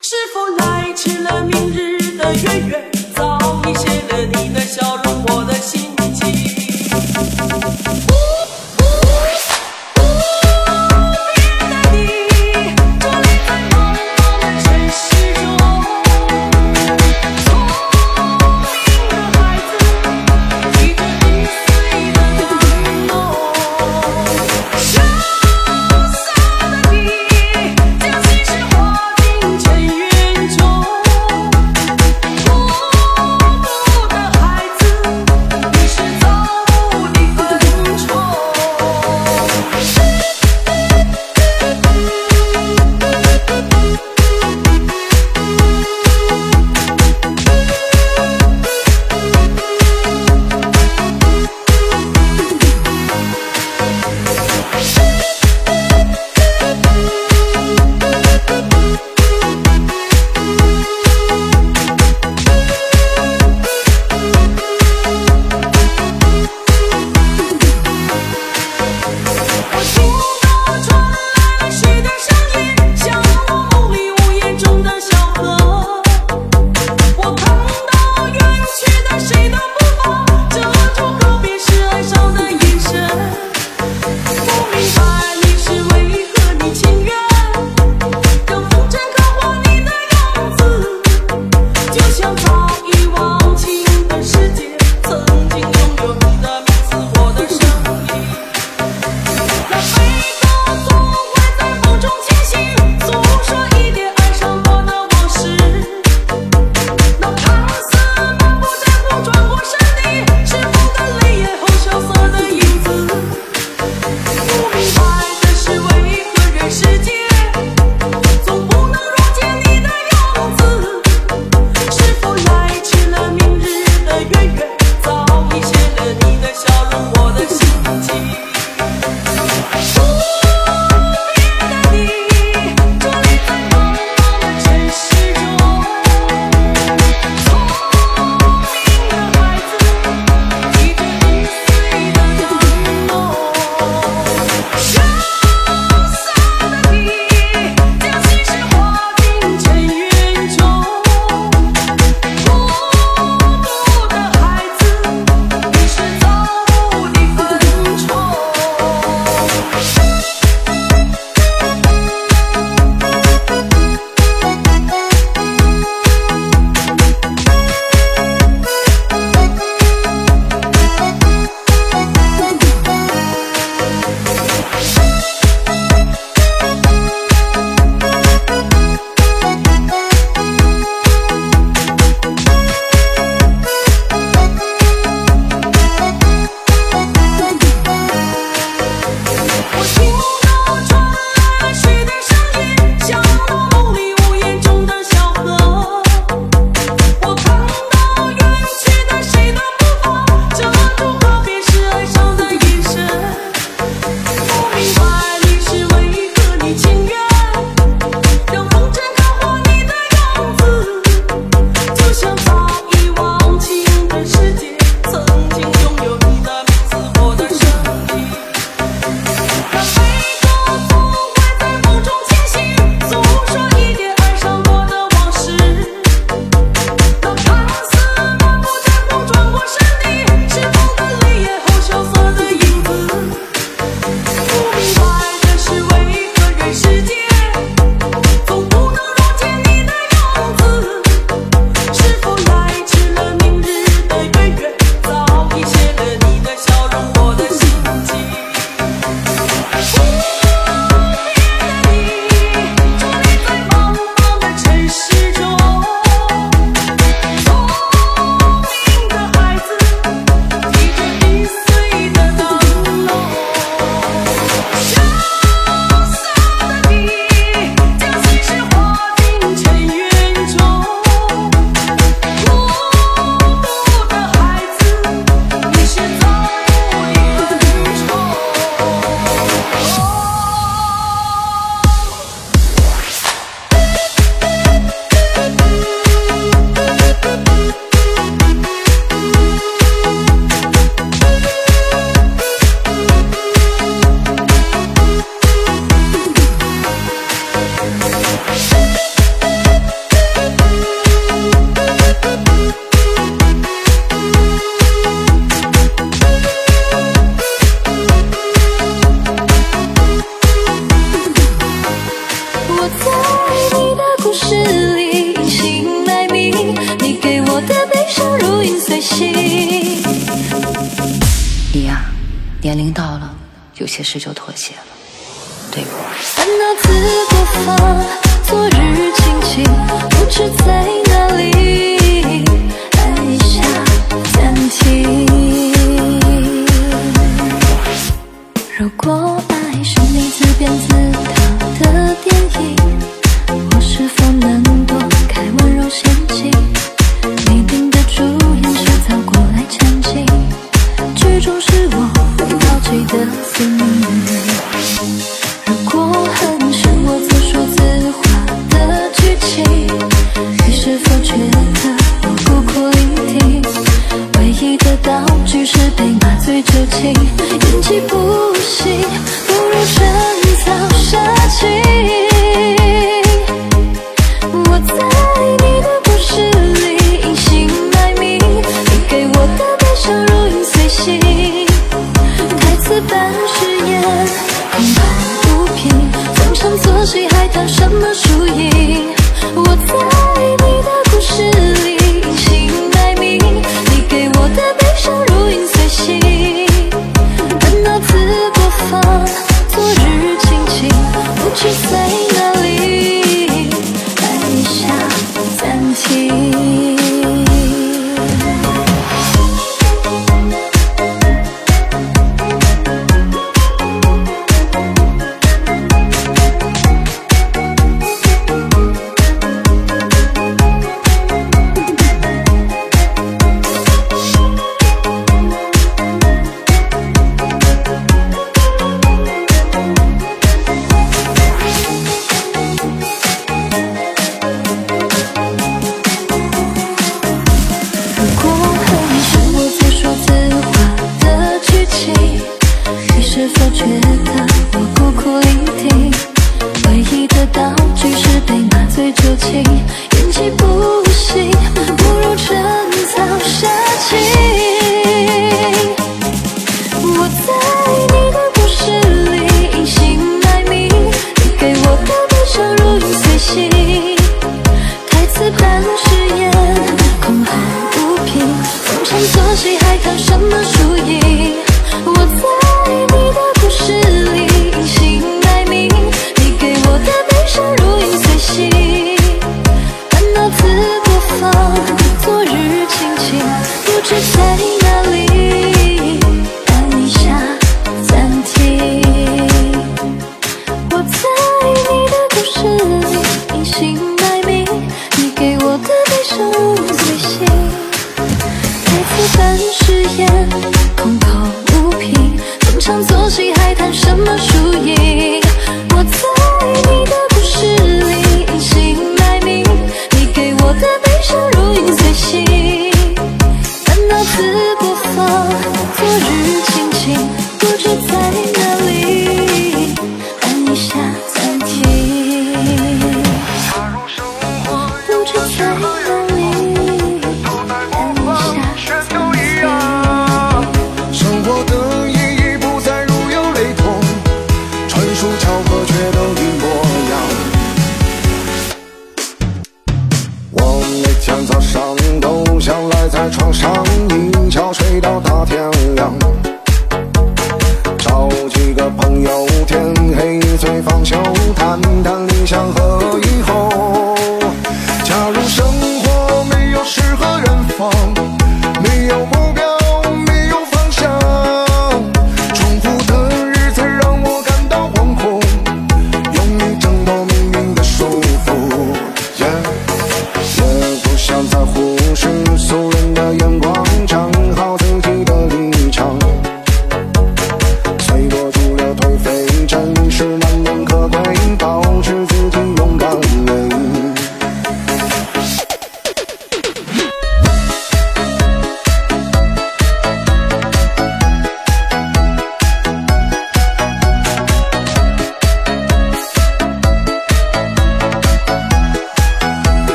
是否来迟了？明日的月圆，早已谢了你的笑。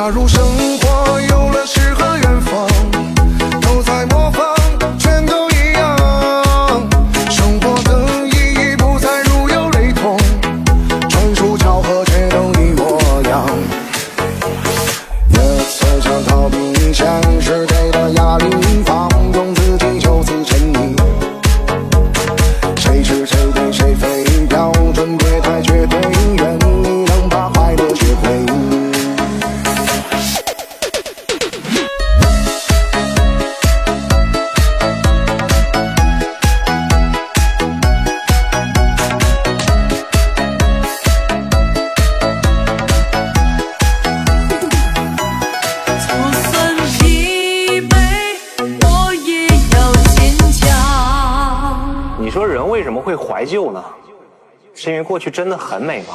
假如生真的很美吗？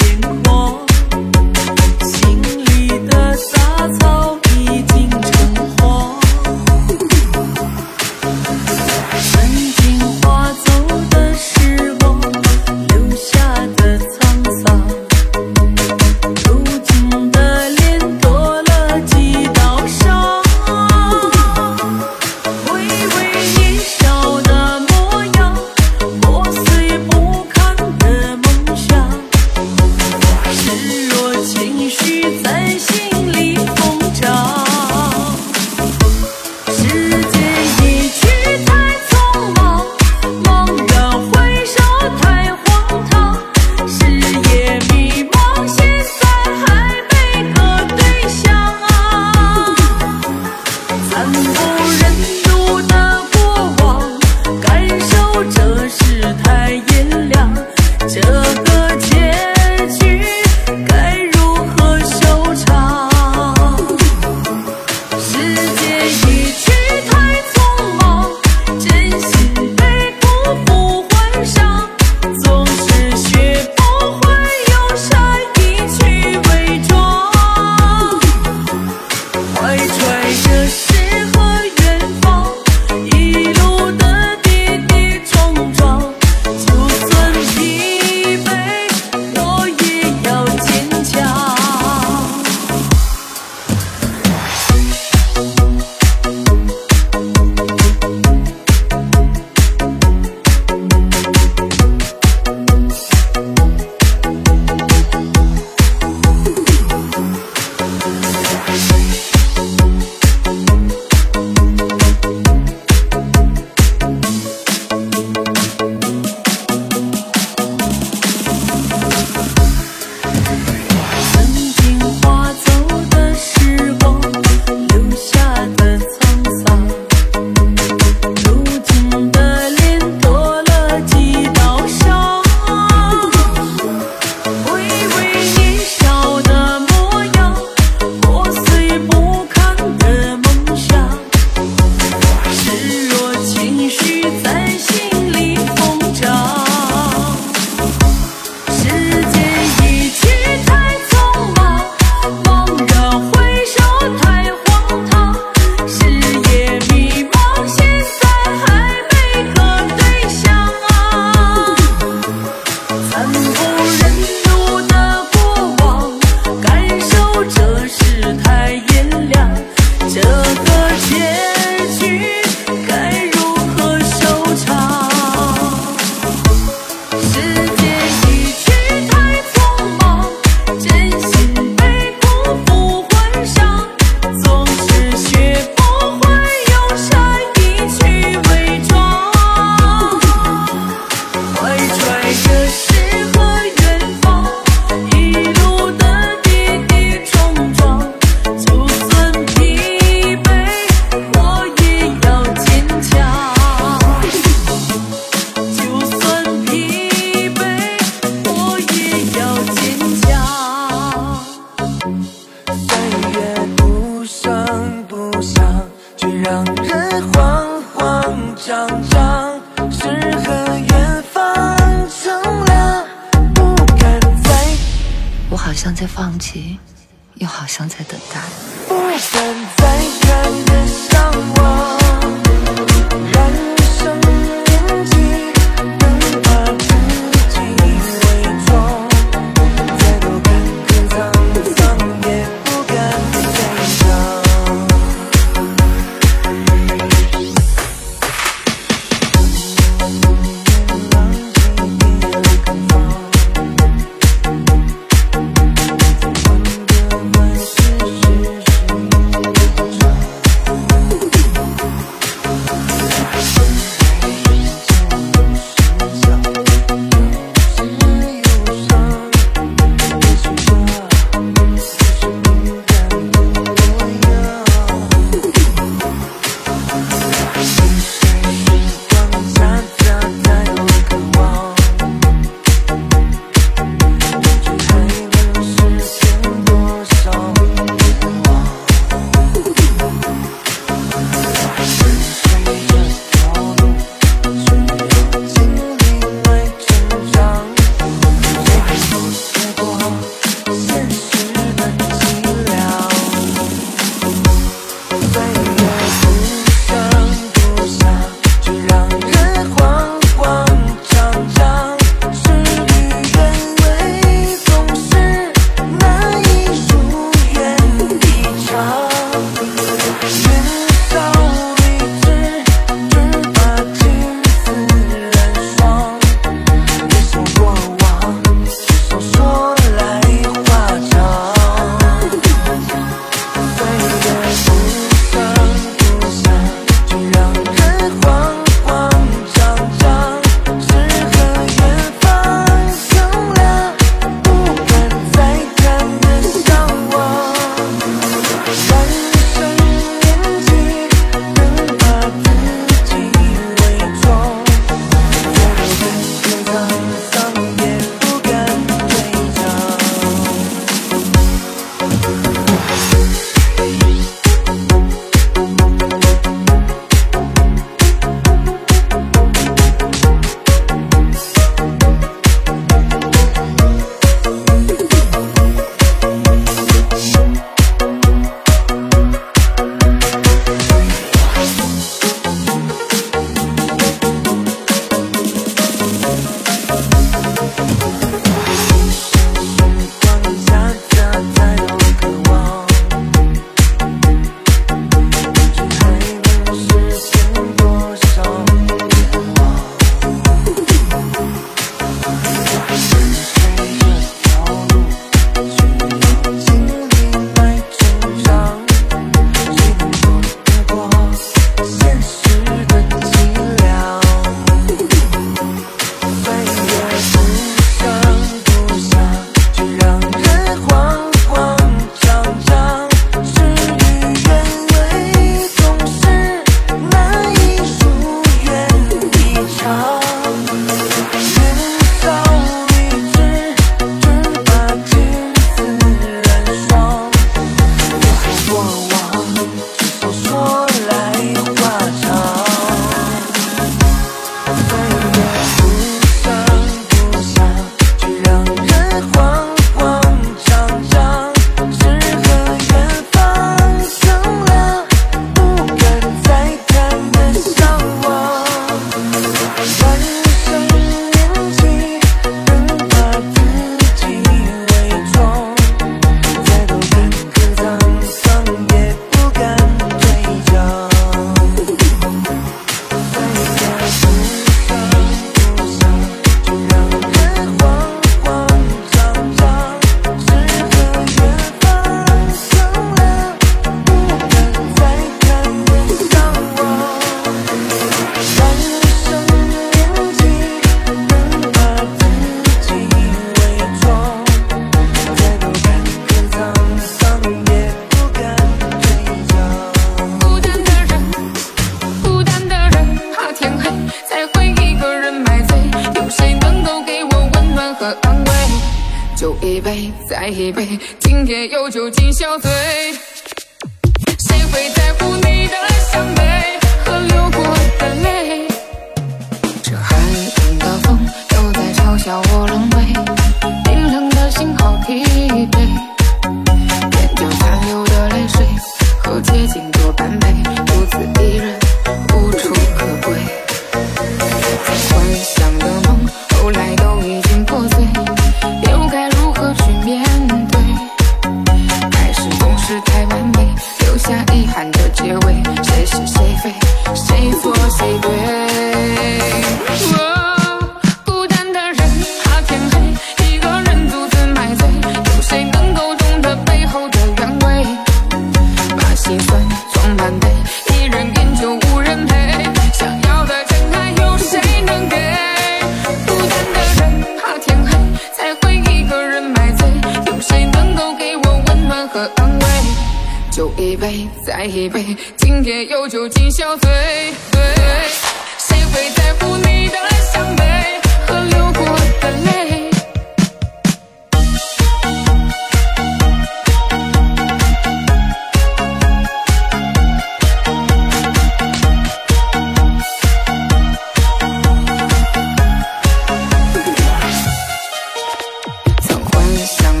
this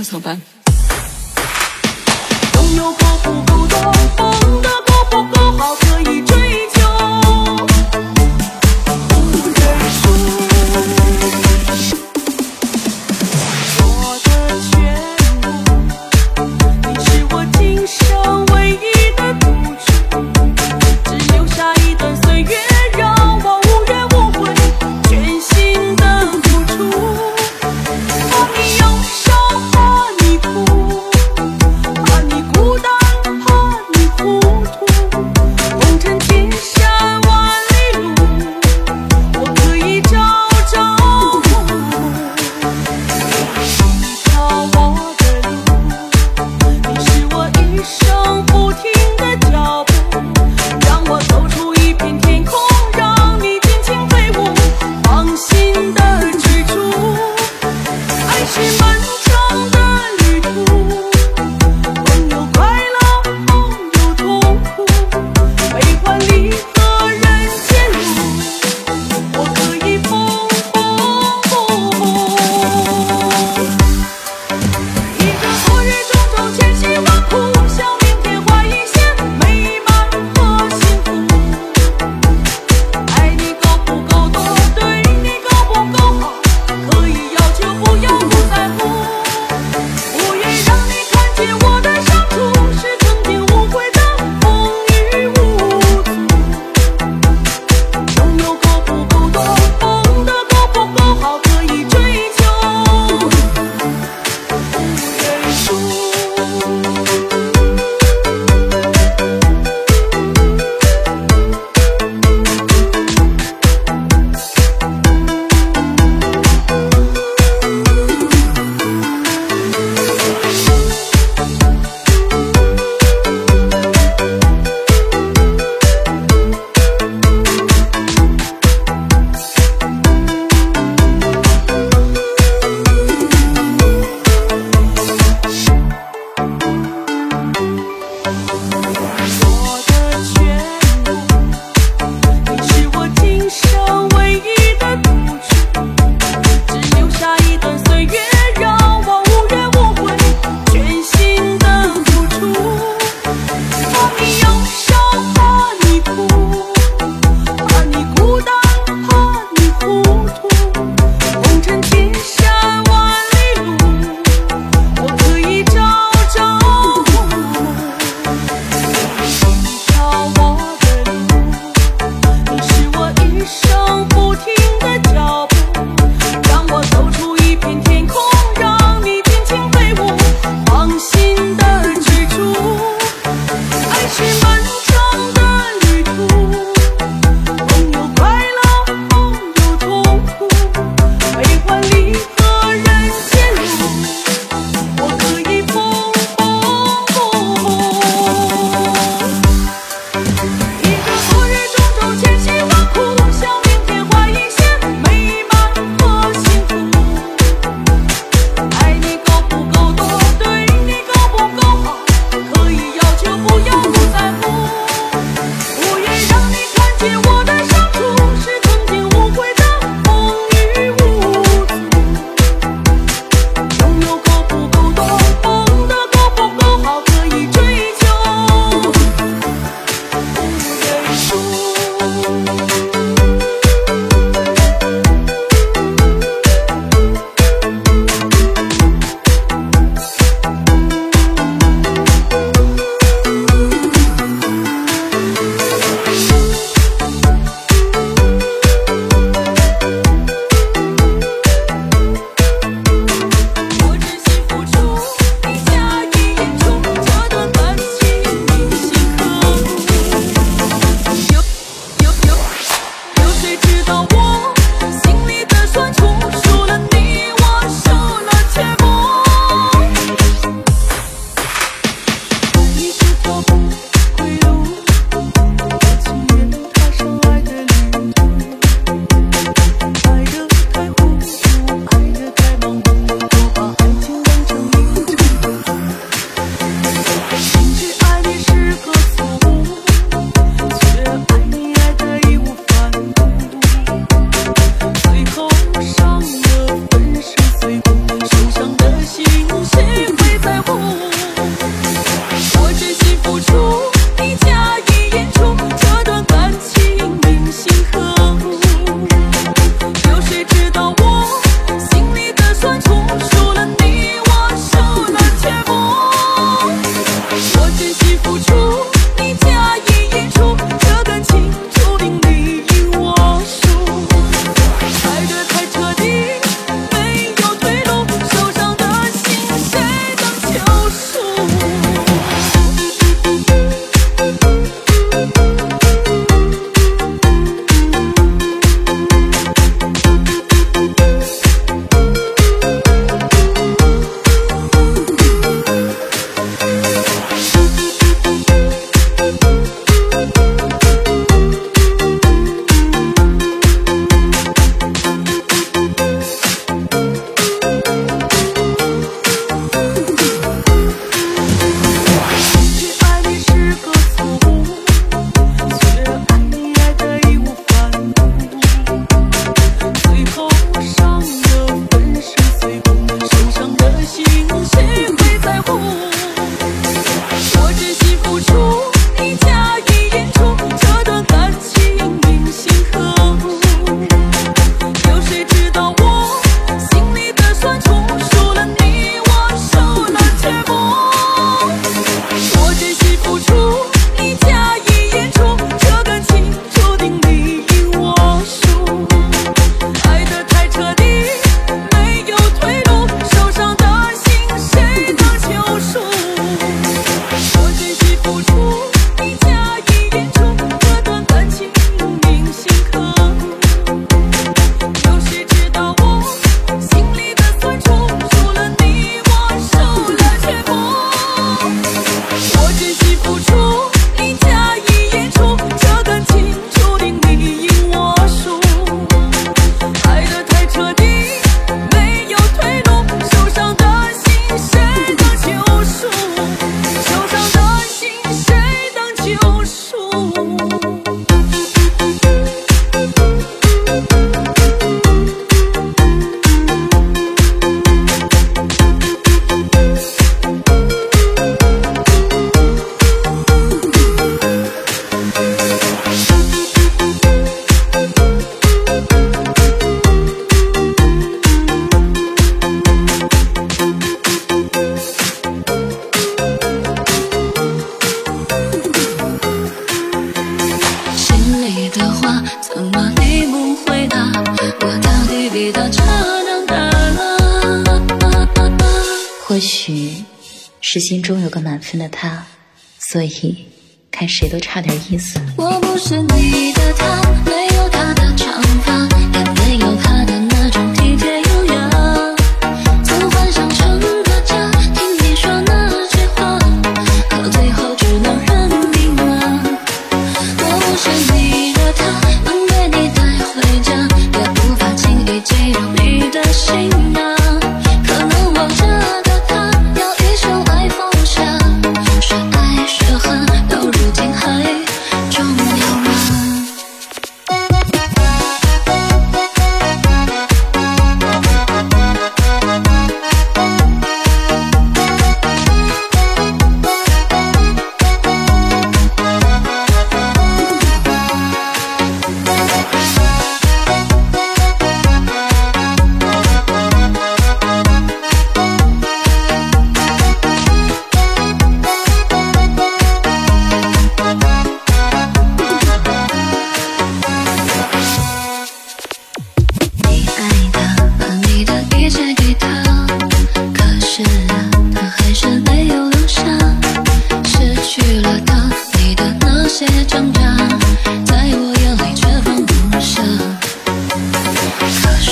那怎么办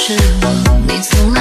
是我，你从来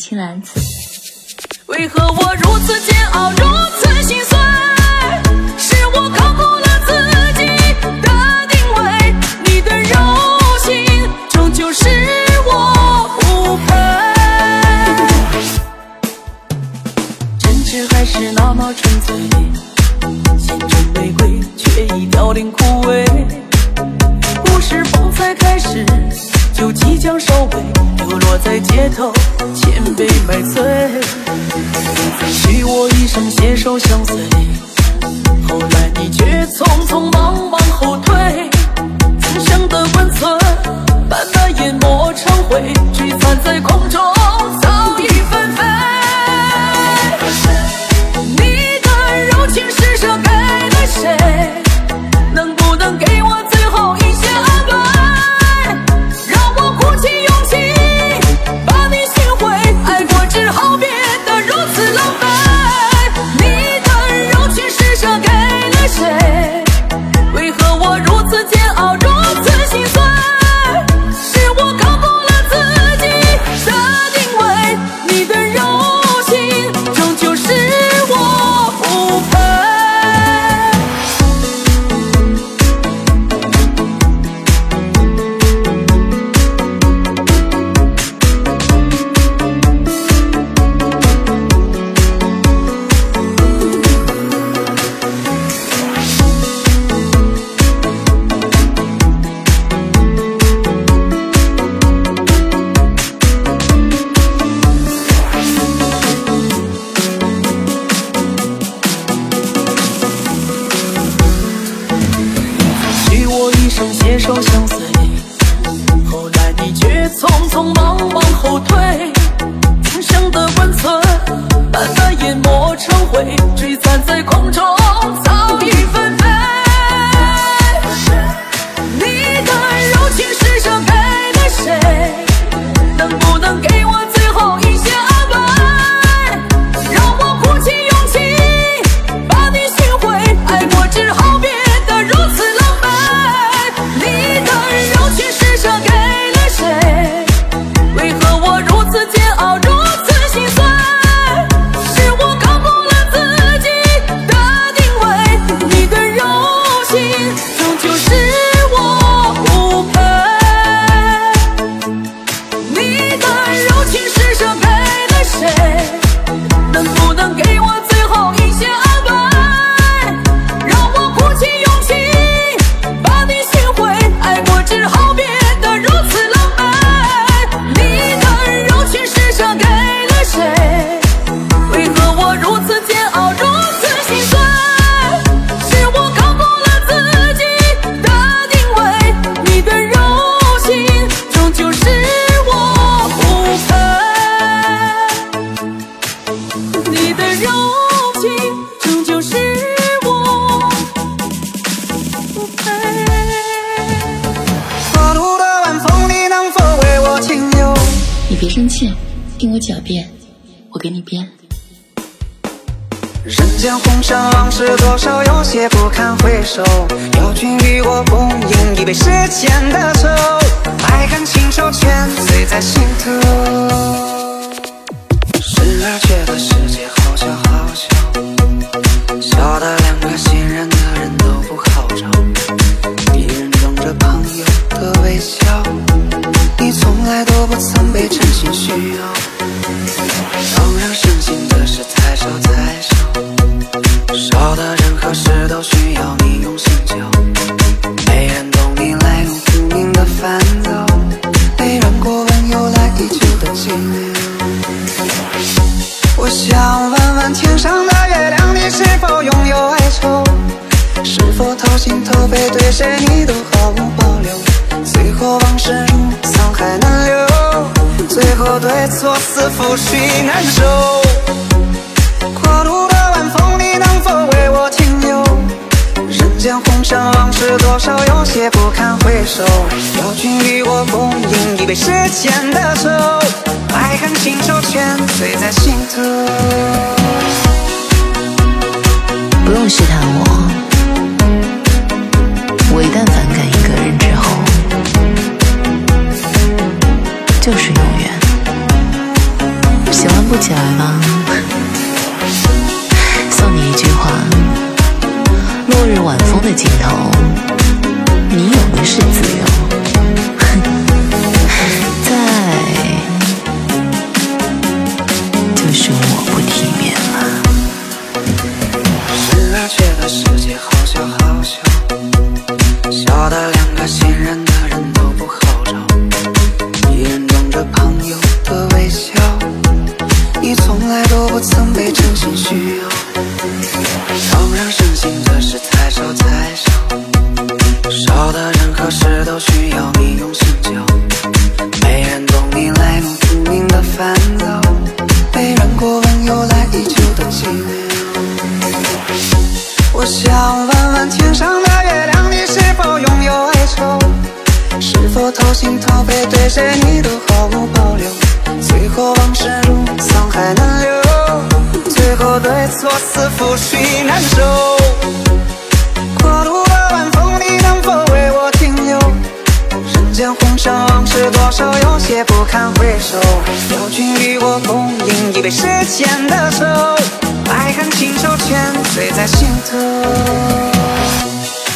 青蓝紫。曾被真心需要动人伤心的事太少太少少的人和事都需要你用心教没人懂你来路不明的烦躁没人过问由来已久的寂寥我想问问天上的月亮你是否拥有哀愁是否掏心掏肺对谁你都毫无保留最后往事对错似覆水难收。过路的晚风，你能否为我停留？人间红尘往事多少，有些不堪回首。邀君与我共饮一杯世间的酒，爱恨情仇全醉在心头。不用试探我，我一旦反感一个人之后，就是永。不起来吗？送你一句话：落日晚风的尽头，你有的是自由。邀君与我共饮一杯世间的酒，爱恨情仇全醉在心头。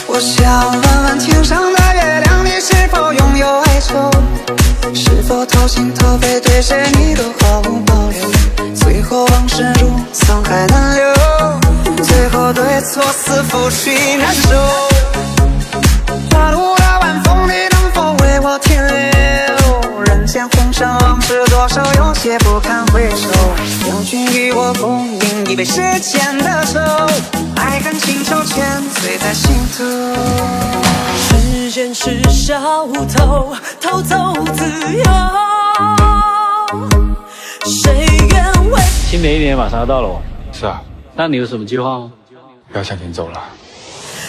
我想问问天上的月亮，你是否拥有哀愁？是否掏心掏肺对谁你都毫无保留？最后往事如沧海难留，最后对错似覆水难收。多少，有些不堪回首。有君与我共饮一杯世间的酒，爱恨情仇全醉在心头。时间是小偷，偷走自由。谁愿为新的一年马上要到了哦，是啊，那你有什么计划吗？不要向前走了。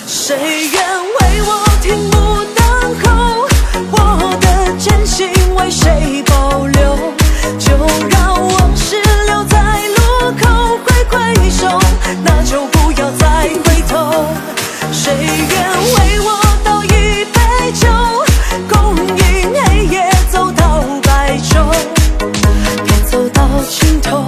谁愿为我停步等候？我的真心为谁保留？就让往事留在路口，挥挥手，那就不要再回头。谁愿为我倒一杯酒，共饮黑夜走到白昼？便走到尽头，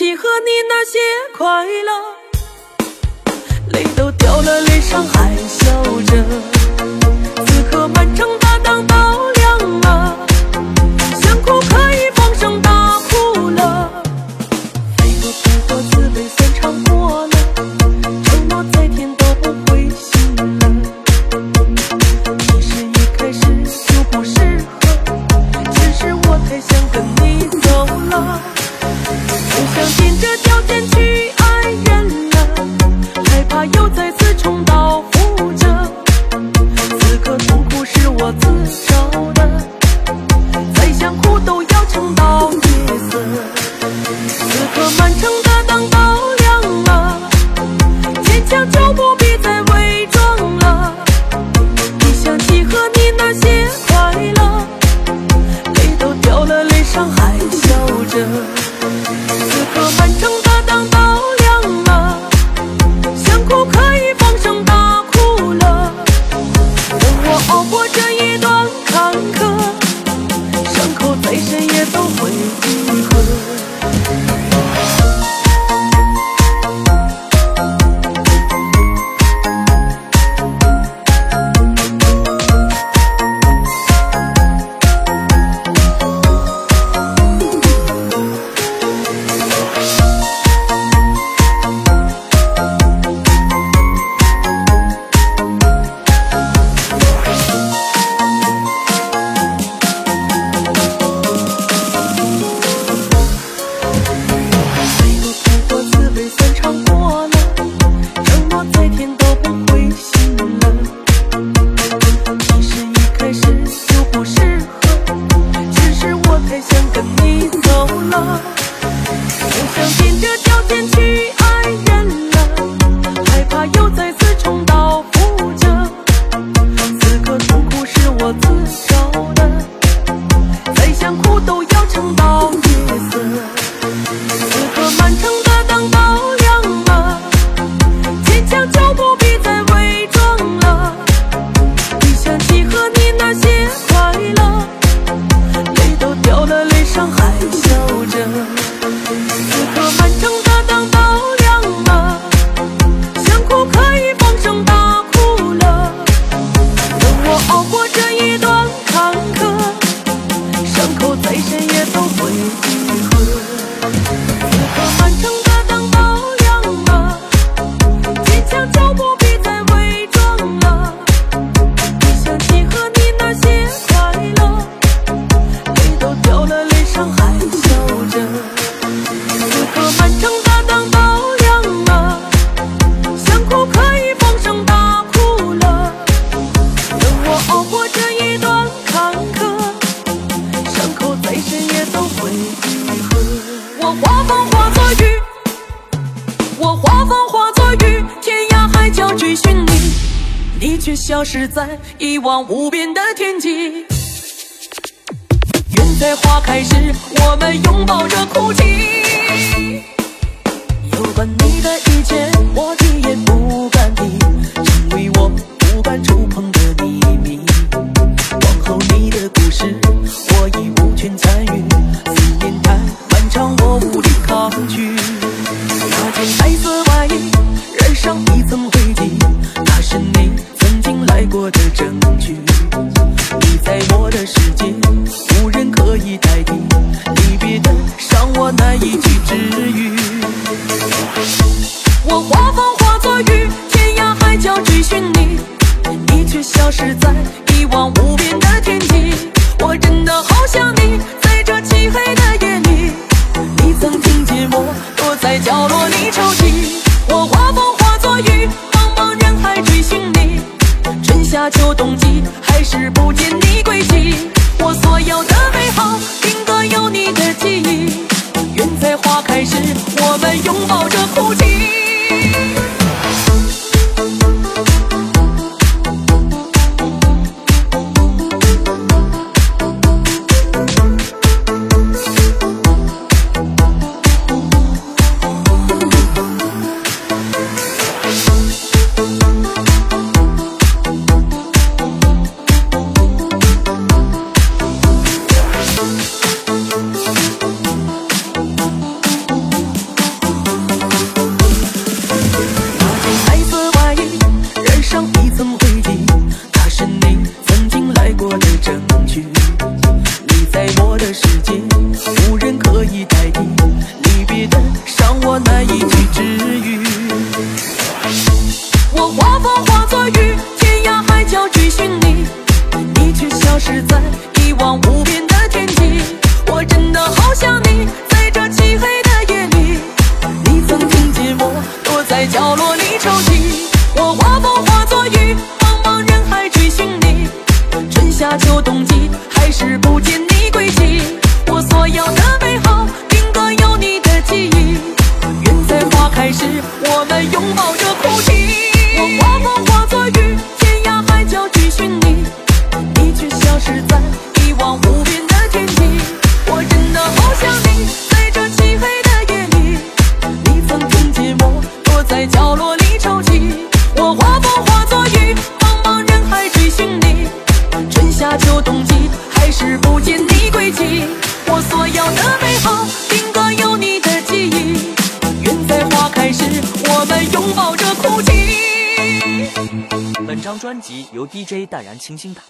你和你那些快乐泪都掉了脸上还笑着。重新打